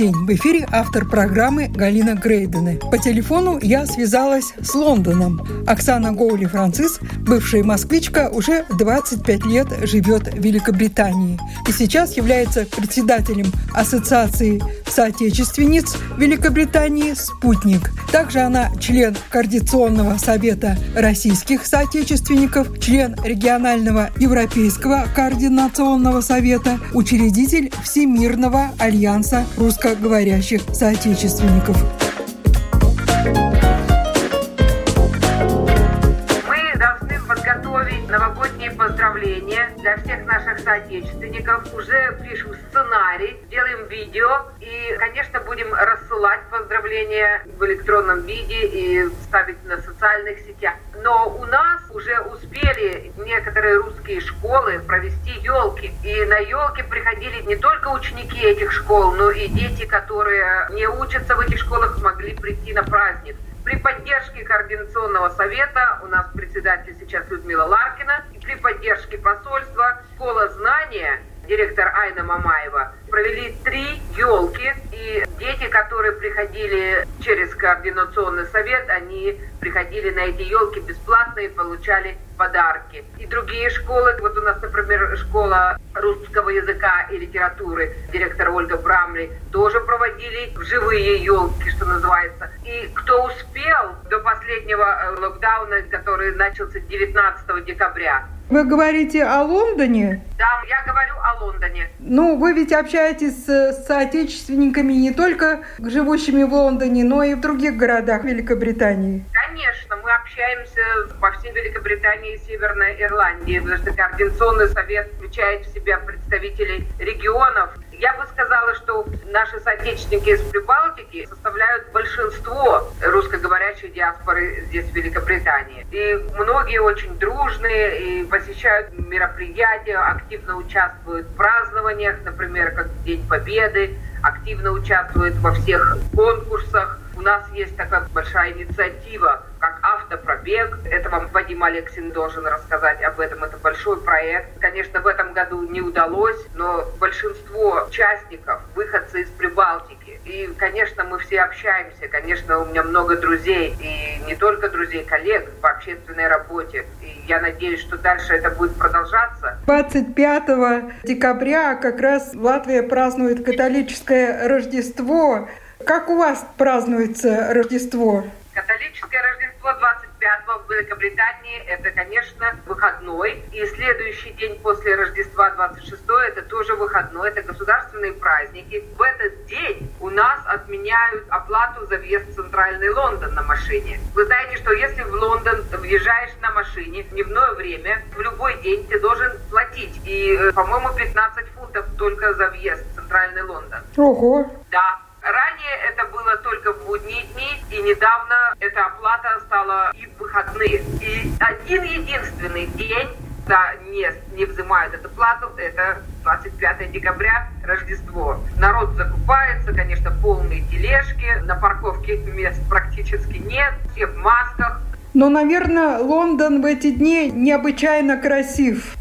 День! В эфире автор программы Галина Грейдены. По телефону я связалась с Лондоном. Оксана Гоули-Францис, бывшая москвичка, уже 25 лет живет в Великобритании и сейчас является председателем Ассоциации соотечественниц Великобритании «Спутник». Также она член Координационного совета российских соотечественников, член регионального Европейского координационного совета, учредитель Всемирного альянса русскоговорящих соотечественников. Новогодние поздравления для всех наших соотечественников. Уже пишем сценарий, делаем видео и, конечно, будем рассылать поздравления в электронном виде и ставить на социальных сетях. Но у нас уже успели некоторые русские школы провести елки. И на елки приходили не только ученики этих школ, но и дети, которые не учатся в этих школах, смогли прийти на праздник. При поддержке Координационного совета, у нас председатель сейчас Людмила Ларкина, и при поддержке посольства «Школа знания» директор Айна Мамаева, провели три елки. И дети, которые приходили через координационный совет, они приходили на эти елки бесплатно и получали подарки. И другие школы, вот у нас, например, школа русского языка и литературы, директор Ольга Брамли, тоже проводили живые елки, что называется. И кто успел до последнего э, локдауна, который начался 19 декабря, вы говорите о Лондоне? Да, я говорю о Лондоне. Ну, вы ведь общаетесь с соотечественниками не только живущими в Лондоне, но и в других городах Великобритании. Конечно, мы общаемся по всей Великобритании и Северной Ирландии, потому что Координационный совет включает в себя представителей регионов сказала, что наши соотечественники из Прибалтики составляют большинство русскоговорящей диаспоры здесь, в Великобритании. И многие очень дружные и посещают мероприятия, активно участвуют в празднованиях, например, как День Победы, активно участвуют во всех конкурсах. У нас есть такая большая инициатива как автопробег. Это вам Вадим Алексин должен рассказать об этом. Это большой проект. Конечно, в этом году не удалось, но большинство участников, выходцы из Прибалтики. И, конечно, мы все общаемся. Конечно, у меня много друзей. И не только друзей, коллег по общественной работе. И я надеюсь, что дальше это будет продолжаться. 25 декабря как раз Латвия празднует католическое Рождество. Как у вас празднуется Рождество? Католическое 25 в Великобритании это, конечно, выходной. И следующий день после Рождества 26 это тоже выходной. Это государственные праздники. В этот день у нас отменяют оплату за въезд в центральный Лондон на машине. Вы знаете, что если в Лондон въезжаешь на машине в дневное время, в любой день ты должен платить. И, э, по-моему, 15 фунтов только за въезд в центральный Лондон. Ого! Да, Ранее это только в будние дни, и недавно эта оплата стала и в выходные. И один единственный день, да, не, не взимают эту плату, это 25 декабря, Рождество. Народ закупается, конечно, полные тележки, на парковке мест практически нет, все в масках. Но, наверное, Лондон в эти дни необычайно красив.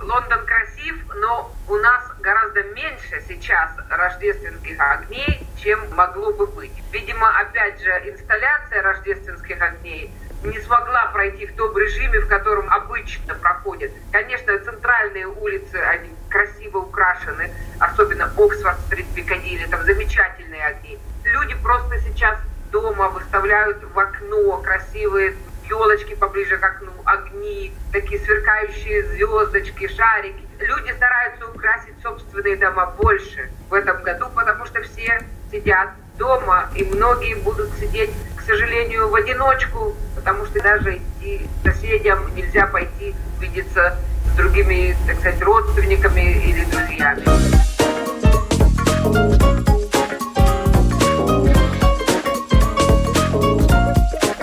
Лондон красив, но у нас гораздо меньше сейчас рождественских огней, чем могло бы быть. Видимо, опять же, инсталляция рождественских огней не смогла пройти в том режиме, в котором обычно проходит. Конечно, центральные улицы, они красиво украшены, особенно Оксфорд-стрит, Пикадилли, там замечательные огни. Люди просто сейчас дома выставляют в окно красивые елочки поближе к окну, огни, такие сверкающие звездочки, шарики. Люди стараются украсить собственные дома больше в этом году, потому что все сидят дома, и многие будут сидеть, к сожалению, в одиночку, потому что даже идти соседям нельзя пойти видеться с другими, так сказать, родственниками или друзьями.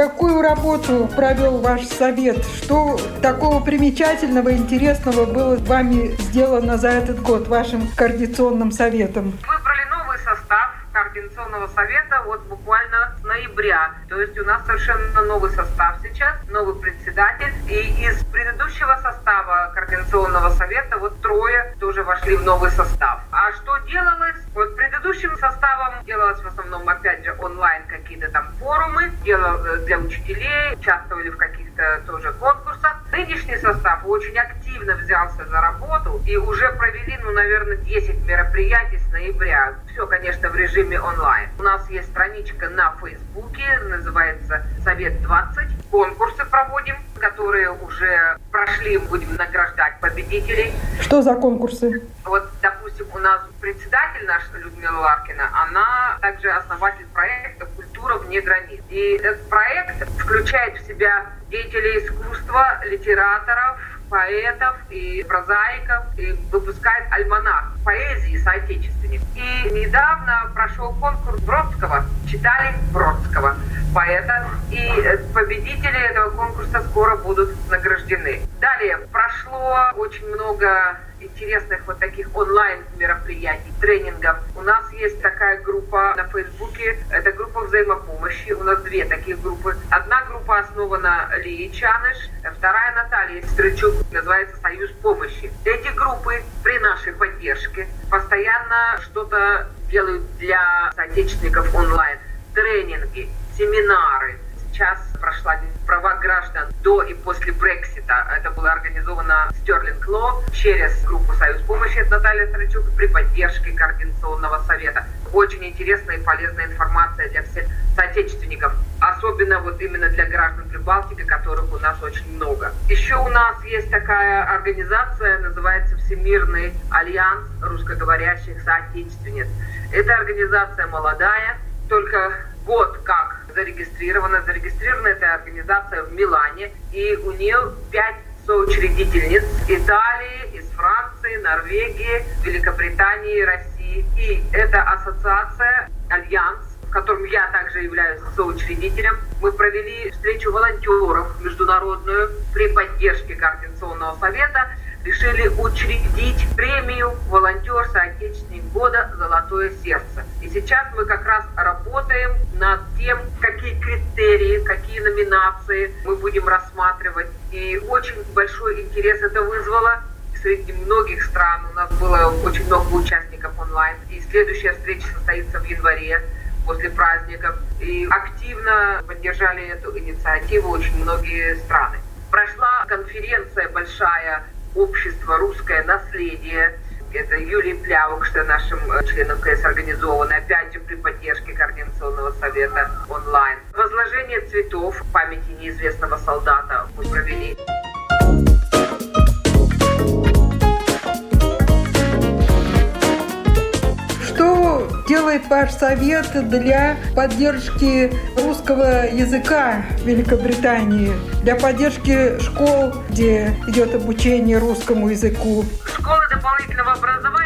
Какую работу провел ваш совет? Что такого примечательного, интересного было вами сделано за этот год вашим координационным советом? Выбрали новый состав Координационного совета вот буквально с ноября. То есть у нас совершенно новый состав сейчас, новый председатель. И из предыдущего состава Координационного совета вот трое тоже вошли в новый состав. А что делалось? Вот предыдущим составом делалось в основном, опять же, онлайн какие-то там форумы, делал э, для учителей, участвовали в каких-то тоже конкурсах. Нынешний состав очень активно взялся за работу и уже провели, ну, наверное, 10 мероприятий с ноября. Все, конечно, в режиме онлайн. У нас есть страничка на Фейсбуке, называется «Совет 20». Конкурсы проводим, которые уже прошли, будем награждать победителей. Что за конкурсы? Вот, допустим, у нас председатель наш, Людмила Ларкина, она также основатель проекта «Культура вне границ». И этот проект включает в себя деятелей искусства, литераторов, поэтов и прозаиков и выпускает альманах поэзии соотечественников. И недавно прошел конкурс Бродского, читали Бродского, поэта, и победители этого конкурса скоро будут награждены. Далее прошло очень много интересных вот таких онлайн мероприятий, тренингов. У нас есть такая группа на Фейсбуке, это группа взаимопомощи. У нас две таких группы. Одна группа основана Лией Чаныш, вторая Наталья Стрычук, называется «Союз помощи». Эти группы при нашей поддержке постоянно что-то делают для соотечественников онлайн. Тренинги, семинары, сейчас прошла права граждан до и после Брексита. Это было организовано Стерлинг Ло через группу «Союз помощи» от Натальи Строчук при поддержке Координационного совета. Очень интересная и полезная информация для всех соотечественников, особенно вот именно для граждан Прибалтики, которых у нас очень много. Еще у нас есть такая организация, называется Всемирный альянс русскоговорящих соотечественниц. Эта организация молодая, только год как зарегистрирована. Зарегистрирована эта организация в Милане, и у нее пять соучредительниц Италии, из Франции, Норвегии, Великобритании, России. И эта ассоциация, альянс, в котором я также являюсь соучредителем. Мы провели встречу волонтеров международную при поддержке Координационного совета решили учредить премию «Волонтер Соотечественник года. Золотое сердце». И сейчас мы как раз работаем над тем, какие критерии, какие номинации мы будем рассматривать. И очень большой интерес это вызвало среди многих стран. У нас было очень много участников онлайн. И следующая встреча состоится в январе после праздников. И активно поддержали эту инициативу очень многие страны. Прошла конференция большая общество «Русское наследие». Это Юлия Плявок, что нашим э, членом КС организовано, опять же при поддержке Координационного совета онлайн. Возложение цветов памяти неизвестного солдата мы провели. Делает ваш совет для поддержки русского языка в Великобритании, для поддержки школ, где идет обучение русскому языку? Школы дополнительного образования,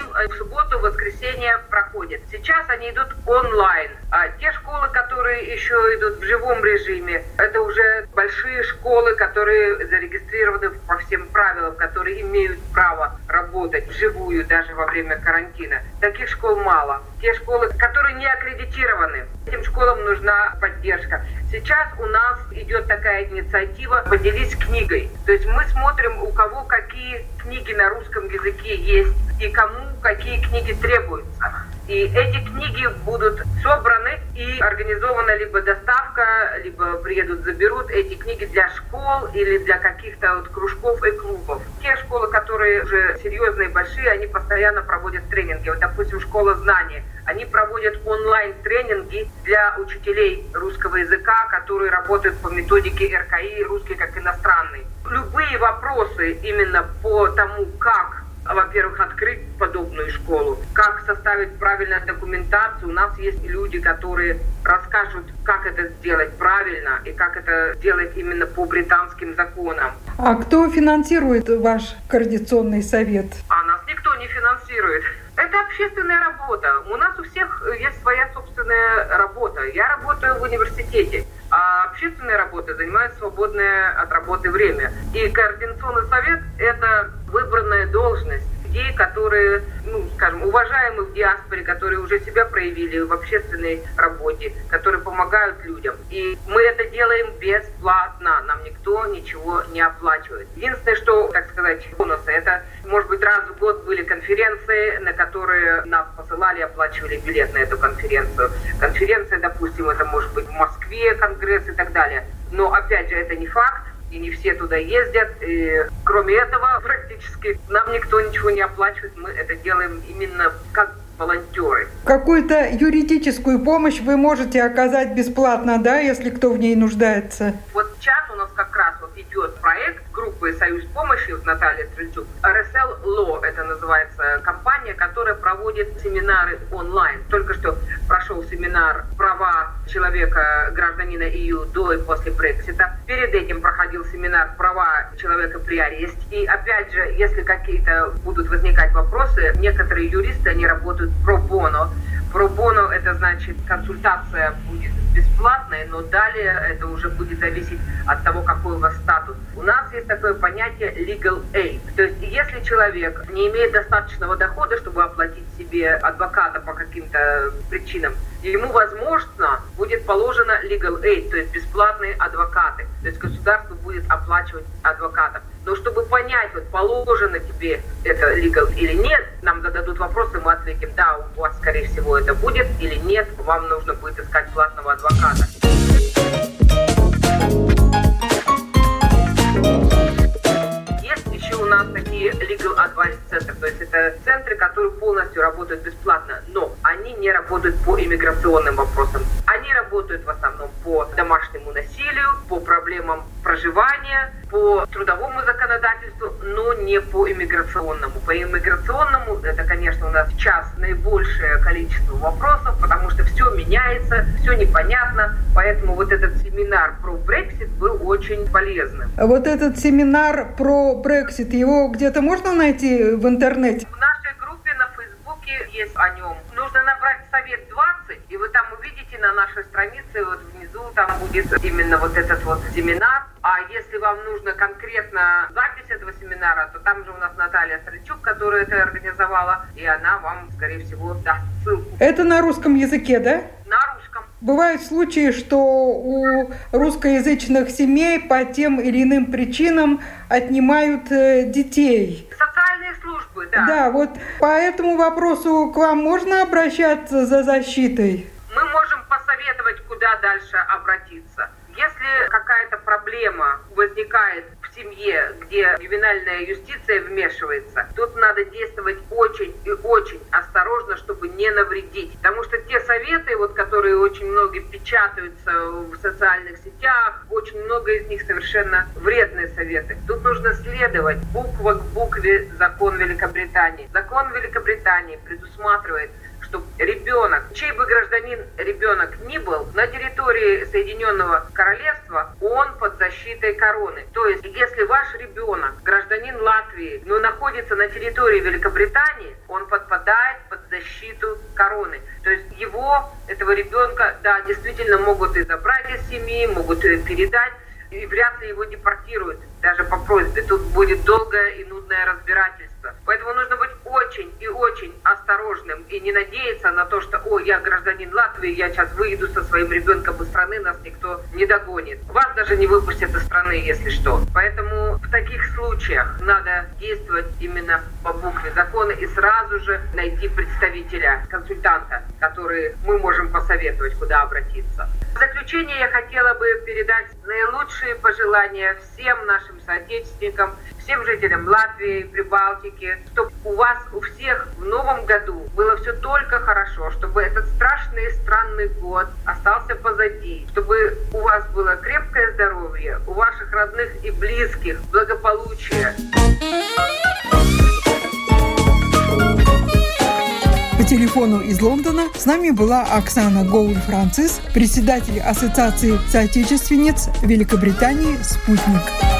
они в субботу, в воскресенье проходят. Сейчас они идут онлайн. А те школы, которые еще идут в живом режиме, это уже большие школы, которые зарегистрированы по всем правилам, которые имеют право работать вживую даже во время карантина. Таких школ мало. Те школы, которые не аккредитированы, этим школам нужна поддержка. Сейчас у нас идет такая инициатива «Поделись книгой». То есть мы смотрим, у кого какие книги на русском языке есть и кому какие книги требуются. И эти книги будут собраны и организована либо доставка, либо приедут, заберут эти книги для школ или для каких-то вот кружков и клубов. Те школы, которые уже серьезные, большие, они постоянно проводят тренинги. Вот, допустим, школа знаний. Они проводят онлайн-тренинги для учителей русского языка, которые работают по методике РКИ, русский как иностранный. Любые вопросы именно по тому, как во-первых, открыть подобную школу, как составить правильную документацию. У нас есть люди, которые расскажут, как это сделать правильно и как это сделать именно по британским законам. А кто финансирует ваш координационный совет? А нас никто не финансирует. Это общественная работа. У нас у всех есть своя собственная работа. Я работаю в университете. А общественной работой занимают свободное от работы время. И координационный совет – это выбранная должность людей, которые, ну, скажем, уважаемы в диаспоре, которые уже себя проявили в общественной работе, которые помогают людям. И мы это делаем бесплатно, нам никто ничего не оплачивает. Единственное, что, так сказать, бонусы, это, может быть, раз в год были конференции, на которые нас посылали, оплачивали билет на эту конференцию. Конференция, допустим, это может быть в Москве конгресс и так далее. Но, опять же, это не факт и не все туда ездят. И кроме этого, практически нам никто ничего не оплачивает. Мы это делаем именно как волонтеры. Какую-то юридическую помощь вы можете оказать бесплатно, да, если кто в ней нуждается? Вот сейчас у нас как раз вот идет проект группы «Союз помощи» вот Наталья Стрельчук. RSL Law это называется компания, которая проводит семинары онлайн. Только что прошел семинар «Права человека, гражданина EU до и после Брексита». Перед этим проходил семинар «Права человека при аресте». И опять же, если какие-то будут возникать вопросы, некоторые юристы, они работают про боно. Про боно это значит консультация будет бесплатной, но далее это уже будет зависеть от того, какой у вас статус. У нас есть такое понятие legal aid. То есть если человек не имеет достаточного дохода, чтобы оплатить себе адвоката по каким-то причинам, ему, возможно, будет положено legal aid, то есть бесплатные адвокаты. То есть государство будет оплачивать адвокатов. Но чтобы понять, вот положено тебе это legal или нет, нам зададут вопросы, мы ответим, да, у вас, скорее всего, это будет или нет, вам нужно будет искать платного адвоката. у нас такие legal advice центры, то есть это центры, которые полностью работают бесплатно, но они не работают по иммиграционным вопросам. Они работают в основном по домашнему насилию, по проблемам проживания, по трудовому законодательству, но не по иммиграционному. По иммиграционному это, конечно, у нас сейчас наибольшее количество вопросов, потому что все меняется, все непонятно, поэтому вот этот семинар про Брексит был очень полезным. Вот этот семинар про Брексит, его где-то можно найти в интернете? В нашей группе на Фейсбуке есть о нем. Нужно набрать совет 20, и вы там увидите на нашей странице, вот внизу там будет именно вот этот вот семинар. А если вам нужно конкретно запись этого семинара, то там же у нас Наталья Стрельчук, которая это организовала, и она вам, скорее всего, даст ссылку. Это на русском языке, да? На русском. Бывают случаи, что у русскоязычных семей по тем или иным причинам отнимают э, детей. Социальные службы, да. Да, вот по этому вопросу к вам можно обращаться за защитой? Мы можем посоветовать, куда дальше обратиться. Если какая-то проблема возникает семье, где ювенальная юстиция вмешивается, тут надо действовать очень и очень осторожно, чтобы не навредить. Потому что те советы, вот, которые очень многие печатаются в социальных сетях, очень много из них совершенно вредные советы. Тут нужно следовать буква к букве закон Великобритании. Закон Великобритании предусматривает что ребенок, чей бы гражданин ребенок ни был, на территории Соединенного Королевства он под защитой короны. То есть, если ваш ребенок, гражданин Латвии, но находится на территории Великобритании, он подпадает под защиту короны. То есть его, этого ребенка, да, действительно могут и забрать из семьи, могут и передать, и вряд ли его депортируют даже по просьбе. Тут будет долгое и нудное разбирательство. Поэтому нужно быть очень и очень осторожным и не надеяться на то, что, о, я гражданин Латвии, я сейчас выйду со своим ребенком из страны, нас никто не догонит. Вас даже не выпустят из страны, если что. Поэтому в таких случаях надо действовать именно по букве закона и сразу же найти представителя, консультанта, который мы можем посоветовать, куда обратиться. В заключение я хотела бы передать наилучшие пожелания всем нашим соотечественникам, всем жителям Латвии, Прибалтики, чтобы у вас у всех в новом году было все только хорошо, чтобы этот страшный и странный год остался позади, чтобы у вас было крепкое здоровье, у ваших родных и близких благополучие. По телефону из Лондона с нами была Оксана Гоуль-Францис, председатель Ассоциации соотечественниц Великобритании «Спутник».